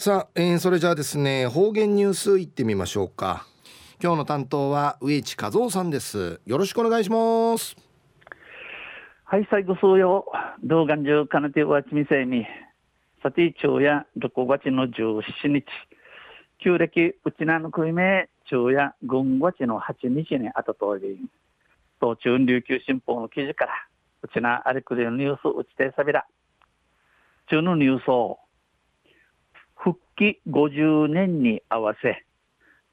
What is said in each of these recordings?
さあ、えー、それじゃあですね方言ニュースいってみましょうか。今日の担当は植地和夫さんです。よろしくお願いします。はい最後数曜動画中かなてわちみせにさて昼夜6月の17日。旧暦うちなのくいめ昼夜軍月の8日にあたとおり。東中琉球新報の記事からうちなあれくれのニュースうちてさびら。中のニュースを復帰50年に合わせ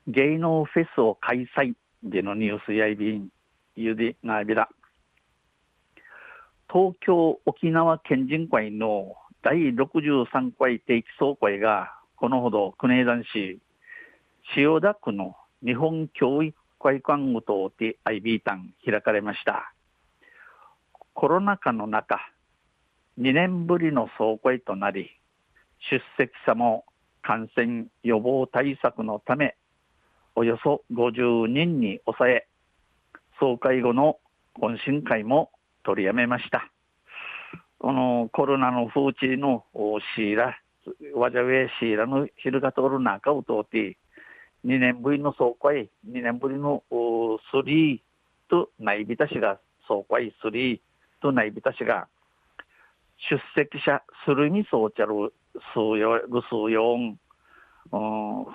芸能フェスを開催でのニュースやいびんゆでなびら東京沖縄県人会の第63回定期総会がこのほど国枝市千代田区の日本教育会館ごとで IB ン開かれました。コロナ禍の中2年ぶりの総会となり出席者も感染予防対策のためおよそ50人に抑え総会後の懇親会も取りやめました。このコロナの風知のシーラわじゃウェシーラのヒルガトル中を通って2年ぶりの総会2年ぶりのスリーと内ビタ氏が総会スリーと内ビタ氏が出席者するにそうちゃる数よぐ数四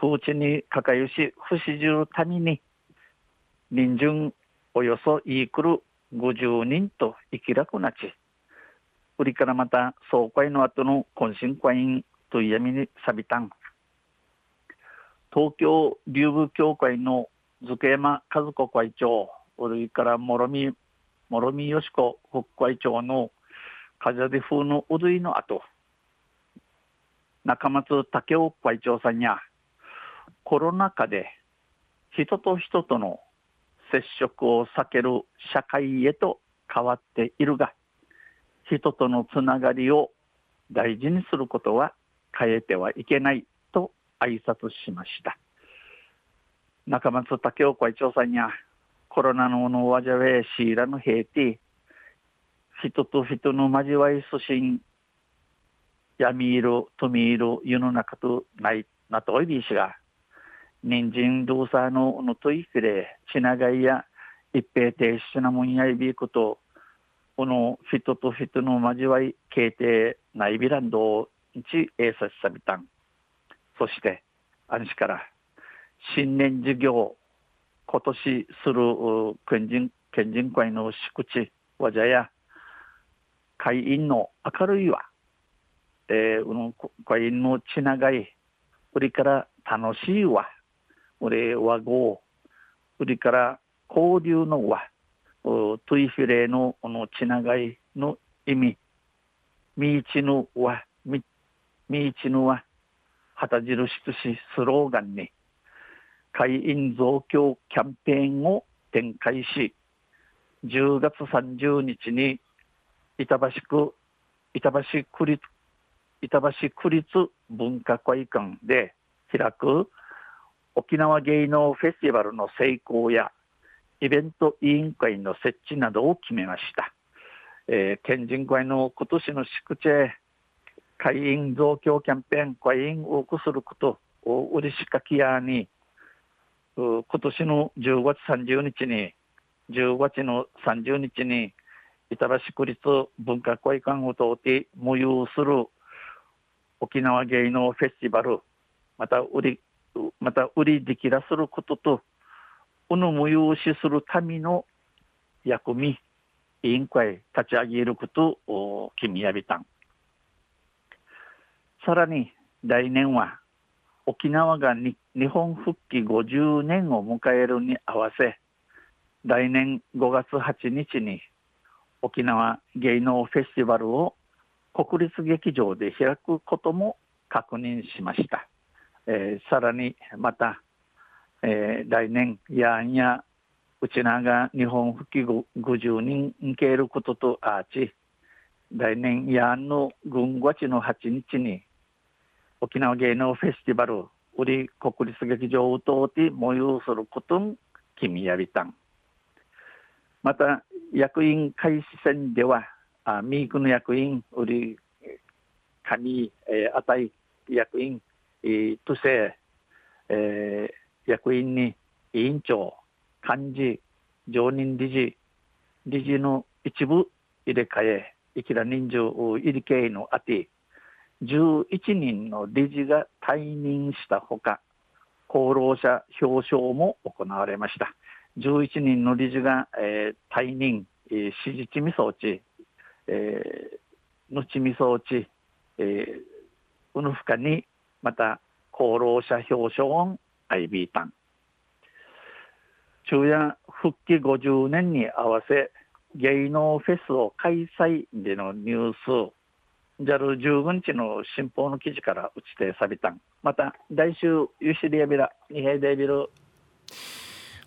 風知にかかゆし不死中谷に人順およそイークル50人と生きらくなち。売りからまた総会の後の懇親会員と闇にさびたん。東京竜部協会の塚山和子会長。それから諸見諸見よし子副会長の風で風のうるいの後。中松武雄会長さんやコロナ禍で人と人との接触を避ける社会へと変わっているが人とのつながりを大事にすることは変えてはいけないと挨拶しました。中松武雄会長さんやコロナののわじゃべシーラの平定。人と人の交わいすしん闇色富色世の中とないなとおいびしが人参動作ののといくれちながいや一平停止なもんやいびくとこの人と人の交わい形定ないびらんど一えさしさびたん。そして安心から新年事業今年する県人県人会の敷地わじゃや会員の明るいわ、えー、会員のちながい、売りから楽しいわ、俺和語、売りから交流の和、トゥイフィレののちながいの意味、みいちぬ和、み、みいちぬ和、旗印としスローガンに、会員増強キャンペーンを展開し、10月30日に板橋区、板橋区立、板橋区立文化会館で開く沖縄芸能フェスティバルの成功やイベント委員会の設置などを決めました。えー、県人会の今年の宿地会員増強キャンペーン会員を多くすることをうれしかきやに今年の10月30日に10月の30日に板橋区立文化会館を通って無有する沖縄芸能フェスティバルまた売りまた売りできらすることとこの無有しするための役み委員会立ち上げることを決めやびたん。さらに来年は沖縄が日本復帰50年を迎えるに合わせ来年5月8日に沖縄芸能フェスティバルを国立劇場で開くことも確認しました。えー、さらにまた、えー、来年やんやうちなが日本復帰50人受けることとあち来年やんの軍月の8日に沖縄芸能フェスティバル売り国立劇場を通って模様することん君やびたんまた役員開始戦では、あミークの役員、売り、カニ、えー、あたい役員、えー、とせ、えー、役員に委員長、幹事、常任理事、理事の一部入れ替え、いきら人数入り系のあて、11人の理事が退任したほか、功労者表彰も行われました。11人の理事が、えー、退任、えー、支持地味装置、えー、のちみ装置、えー、うぬふかに、また、功労者表彰音、アイビータン。昼夜復帰50年に合わせ、芸能フェスを開催でのニュース、JAL15 日の新報の記事から打ちてさびたん。また、来週、ユシリアビラ、二平デビル。